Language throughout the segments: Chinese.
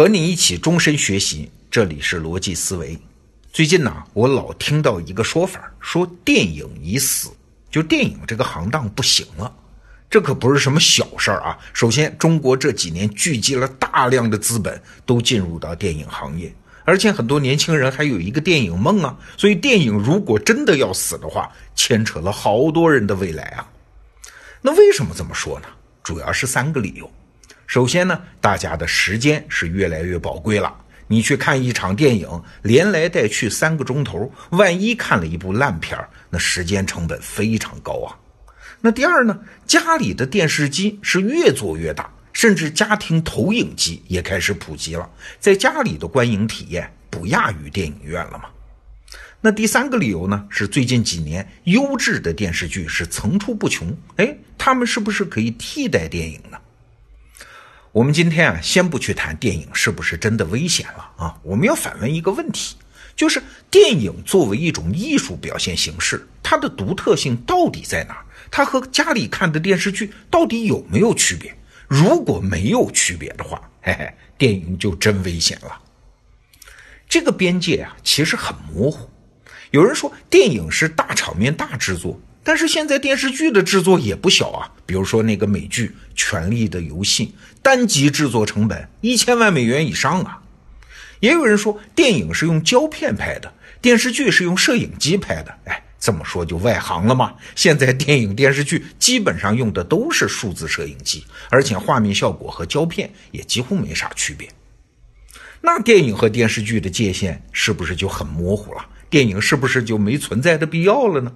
和你一起终身学习，这里是逻辑思维。最近呢，我老听到一个说法，说电影已死，就电影这个行当不行了。这可不是什么小事儿啊！首先，中国这几年聚集了大量的资本，都进入到电影行业，而且很多年轻人还有一个电影梦啊。所以，电影如果真的要死的话，牵扯了好多人的未来啊。那为什么这么说呢？主要是三个理由。首先呢，大家的时间是越来越宝贵了。你去看一场电影，连来带去三个钟头，万一看了一部烂片，那时间成本非常高啊。那第二呢，家里的电视机是越做越大，甚至家庭投影机也开始普及了，在家里的观影体验不亚于电影院了嘛？那第三个理由呢，是最近几年优质的电视剧是层出不穷，哎，他们是不是可以替代电影呢？我们今天啊，先不去谈电影是不是真的危险了啊，我们要反问一个问题，就是电影作为一种艺术表现形式，它的独特性到底在哪？它和家里看的电视剧到底有没有区别？如果没有区别的话，嘿嘿，电影就真危险了。这个边界啊，其实很模糊。有人说电影是大场面、大制作。但是现在电视剧的制作也不小啊，比如说那个美剧《权力的游戏》，单集制作成本一千万美元以上啊。也有人说电影是用胶片拍的，电视剧是用摄影机拍的。哎，这么说就外行了嘛。现在电影、电视剧基本上用的都是数字摄影机，而且画面效果和胶片也几乎没啥区别。那电影和电视剧的界限是不是就很模糊了？电影是不是就没存在的必要了呢？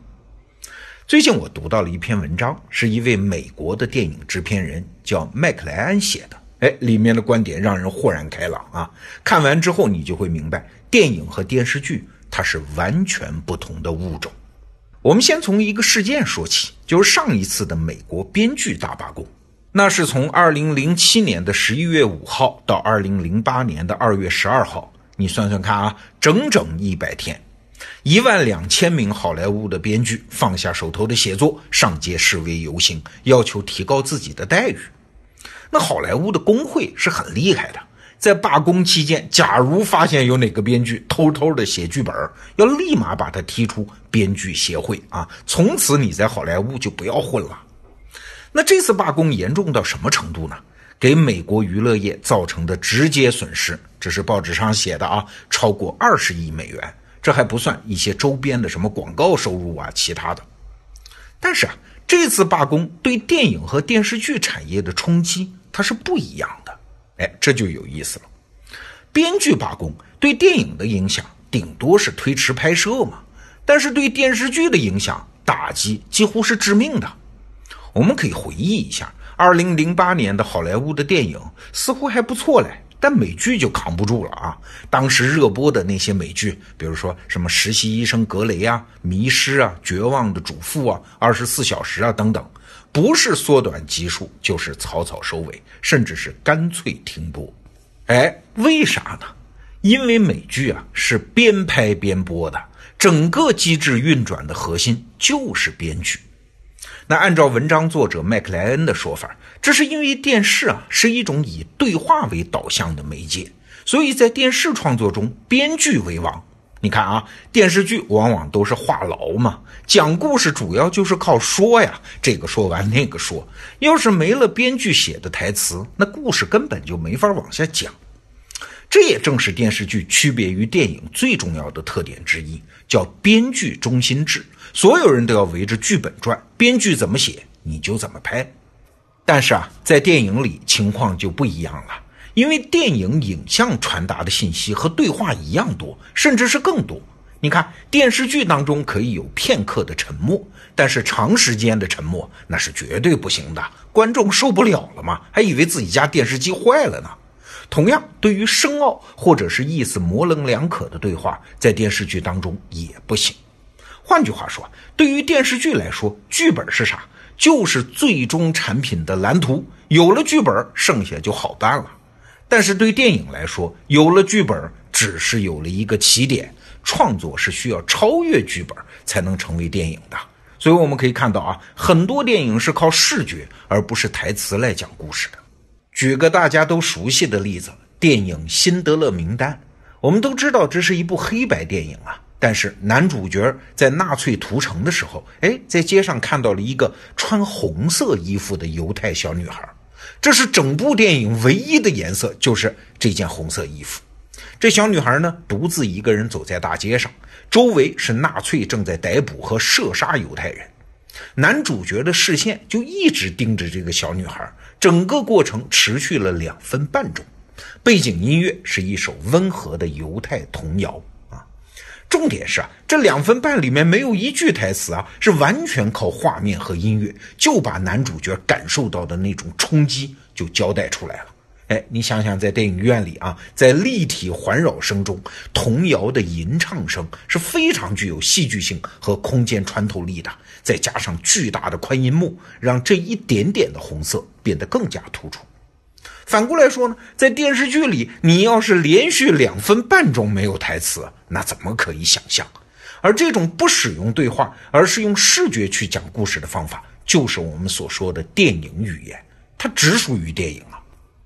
最近我读到了一篇文章，是一位美国的电影制片人叫麦克莱安写的。哎，里面的观点让人豁然开朗啊！看完之后，你就会明白，电影和电视剧它是完全不同的物种。我们先从一个事件说起，就是上一次的美国编剧大罢工，那是从二零零七年的十一月五号到二零零八年的二月十二号，你算算看啊，整整一百天。一万两千名好莱坞的编剧放下手头的写作，上街示威游行，要求提高自己的待遇。那好莱坞的工会是很厉害的，在罢工期间，假如发现有哪个编剧偷偷的写剧本，要立马把他踢出编剧协会啊！从此你在好莱坞就不要混了。那这次罢工严重到什么程度呢？给美国娱乐业造成的直接损失，这是报纸上写的啊，超过二十亿美元。这还不算一些周边的什么广告收入啊，其他的。但是啊，这次罢工对电影和电视剧产业的冲击它是不一样的。哎，这就有意思了。编剧罢工对电影的影响顶多是推迟拍摄嘛，但是对电视剧的影响打击几乎是致命的。我们可以回忆一下，二零零八年的好莱坞的电影似乎还不错嘞。但美剧就扛不住了啊！当时热播的那些美剧，比如说什么《实习医生格雷》啊、《迷失》啊、《绝望的主妇》啊、《二十四小时》啊等等，不是缩短集数，就是草草收尾，甚至是干脆停播。哎，为啥呢？因为美剧啊是边拍边播的，整个机制运转的核心就是编剧。那按照文章作者麦克莱恩的说法，这是因为电视啊是一种以对话为导向的媒介，所以在电视创作中，编剧为王。你看啊，电视剧往往都是话痨嘛，讲故事主要就是靠说呀，这个说完那个说。要是没了编剧写的台词，那故事根本就没法往下讲。这也正是电视剧区别于电影最重要的特点之一，叫编剧中心制。所有人都要围着剧本转，编剧怎么写你就怎么拍。但是啊，在电影里情况就不一样了，因为电影影像传达的信息和对话一样多，甚至是更多。你看电视剧当中可以有片刻的沉默，但是长时间的沉默那是绝对不行的，观众受不了了嘛，还以为自己家电视机坏了呢。同样，对于深奥或者是意思模棱两可的对话，在电视剧当中也不行。换句话说，对于电视剧来说，剧本是啥？就是最终产品的蓝图。有了剧本，剩下就好办了。但是对电影来说，有了剧本，只是有了一个起点。创作是需要超越剧本才能成为电影的。所以我们可以看到啊，很多电影是靠视觉而不是台词来讲故事的。举个大家都熟悉的例子，电影《辛德勒名单》。我们都知道这是一部黑白电影啊，但是男主角在纳粹屠城的时候，哎，在街上看到了一个穿红色衣服的犹太小女孩。这是整部电影唯一的颜色，就是这件红色衣服。这小女孩呢，独自一个人走在大街上，周围是纳粹正在逮捕和射杀犹太人。男主角的视线就一直盯着这个小女孩，整个过程持续了两分半钟。背景音乐是一首温和的犹太童谣啊，重点是啊，这两分半里面没有一句台词啊，是完全靠画面和音乐就把男主角感受到的那种冲击就交代出来了。哎，你想想，在电影院里啊，在立体环绕声中，童谣的吟唱声是非常具有戏剧性和空间穿透力的，再加上巨大的宽银幕，让这一点点的红色变得更加突出。反过来说呢，在电视剧里，你要是连续两分半钟没有台词，那怎么可以想象？而这种不使用对话，而是用视觉去讲故事的方法，就是我们所说的电影语言，它只属于电影啊。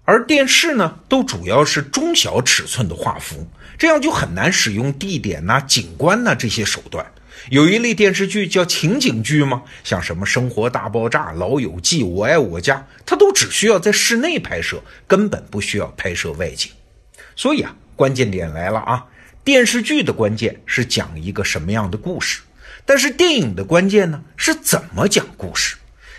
而电视呢，都主要是中小尺寸的画幅，这样就很难使用地点呐、景观呐这些手段。有一类电视剧叫情景剧吗？像什么《生活大爆炸》《老友记》《我爱我家》，它都只需要在室内拍摄，根本不需要拍摄外景。所以啊，关键点来了啊！电视剧的关键是讲一个什么样的故事，但是电影的关键呢是怎么讲故事。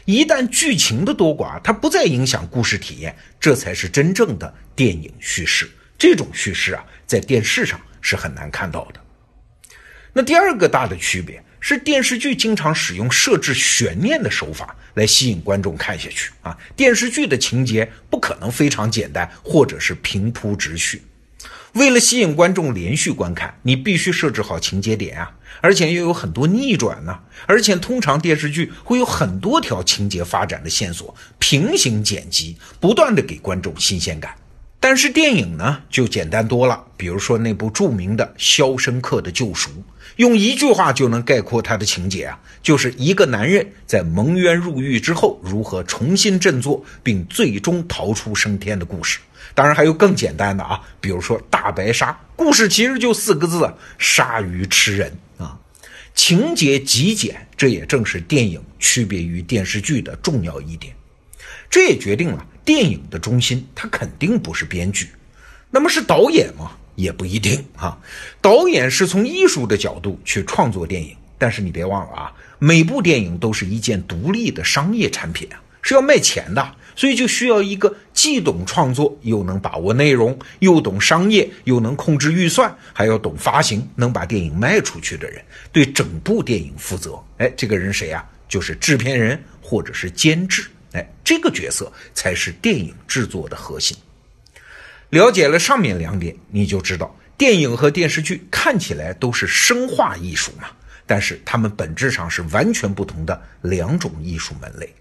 一旦剧情的多寡它不再影响故事体验，这才是真正的电影叙事。这种叙事啊，在电视上是很难看到的。那第二个大的区别是，电视剧经常使用设置悬念的手法来吸引观众看下去啊。电视剧的情节不可能非常简单，或者是平铺直叙。为了吸引观众连续观看，你必须设置好情节点啊，而且又有很多逆转呢。而且通常电视剧会有很多条情节发展的线索，平行剪辑，不断的给观众新鲜感。但是电影呢，就简单多了。比如说那部著名的《肖申克的救赎》。用一句话就能概括他的情节啊，就是一个男人在蒙冤入狱之后如何重新振作，并最终逃出升天的故事。当然还有更简单的啊，比如说大白鲨，故事其实就四个字：鲨鱼吃人。情节极简，这也正是电影区别于电视剧的重要一点。这也决定了电影的中心，它肯定不是编剧，那么是导演吗？也不一定啊，导演是从艺术的角度去创作电影，但是你别忘了啊，每部电影都是一件独立的商业产品啊，是要卖钱的，所以就需要一个既懂创作又能把握内容，又懂商业又能控制预算，还要懂发行，能把电影卖出去的人，对整部电影负责。哎，这个人谁呀？就是制片人或者是监制。哎，这个角色才是电影制作的核心。了解了上面两点，你就知道电影和电视剧看起来都是生化艺术嘛，但是它们本质上是完全不同的两种艺术门类。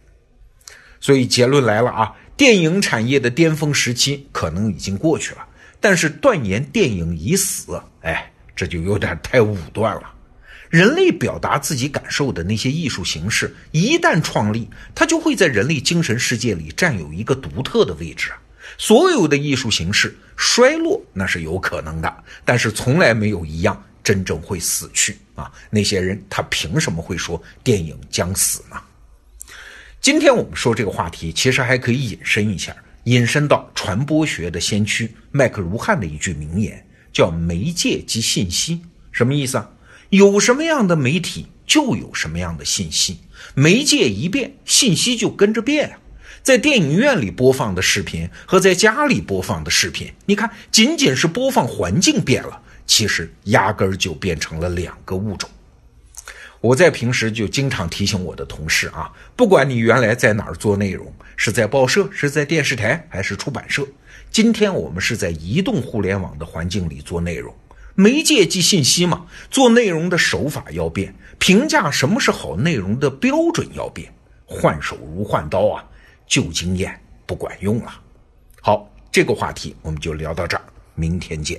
所以结论来了啊，电影产业的巅峰时期可能已经过去了，但是断言电影已死，哎，这就有点太武断了。人类表达自己感受的那些艺术形式，一旦创立，它就会在人类精神世界里占有一个独特的位置啊。所有的艺术形式衰落那是有可能的，但是从来没有一样真正会死去啊！那些人他凭什么会说电影将死呢？今天我们说这个话题，其实还可以引申一下，引申到传播学的先驱麦克卢汉的一句名言，叫“媒介即信息”。什么意思啊？有什么样的媒体，就有什么样的信息。媒介一变，信息就跟着变啊。在电影院里播放的视频和在家里播放的视频，你看，仅仅是播放环境变了，其实压根儿就变成了两个物种。我在平时就经常提醒我的同事啊，不管你原来在哪儿做内容，是在报社、是在电视台还是出版社，今天我们是在移动互联网的环境里做内容，媒介即信息嘛，做内容的手法要变，评价什么是好内容的标准要变，换手如换刀啊。旧经验不管用了。好，这个话题我们就聊到这儿，明天见。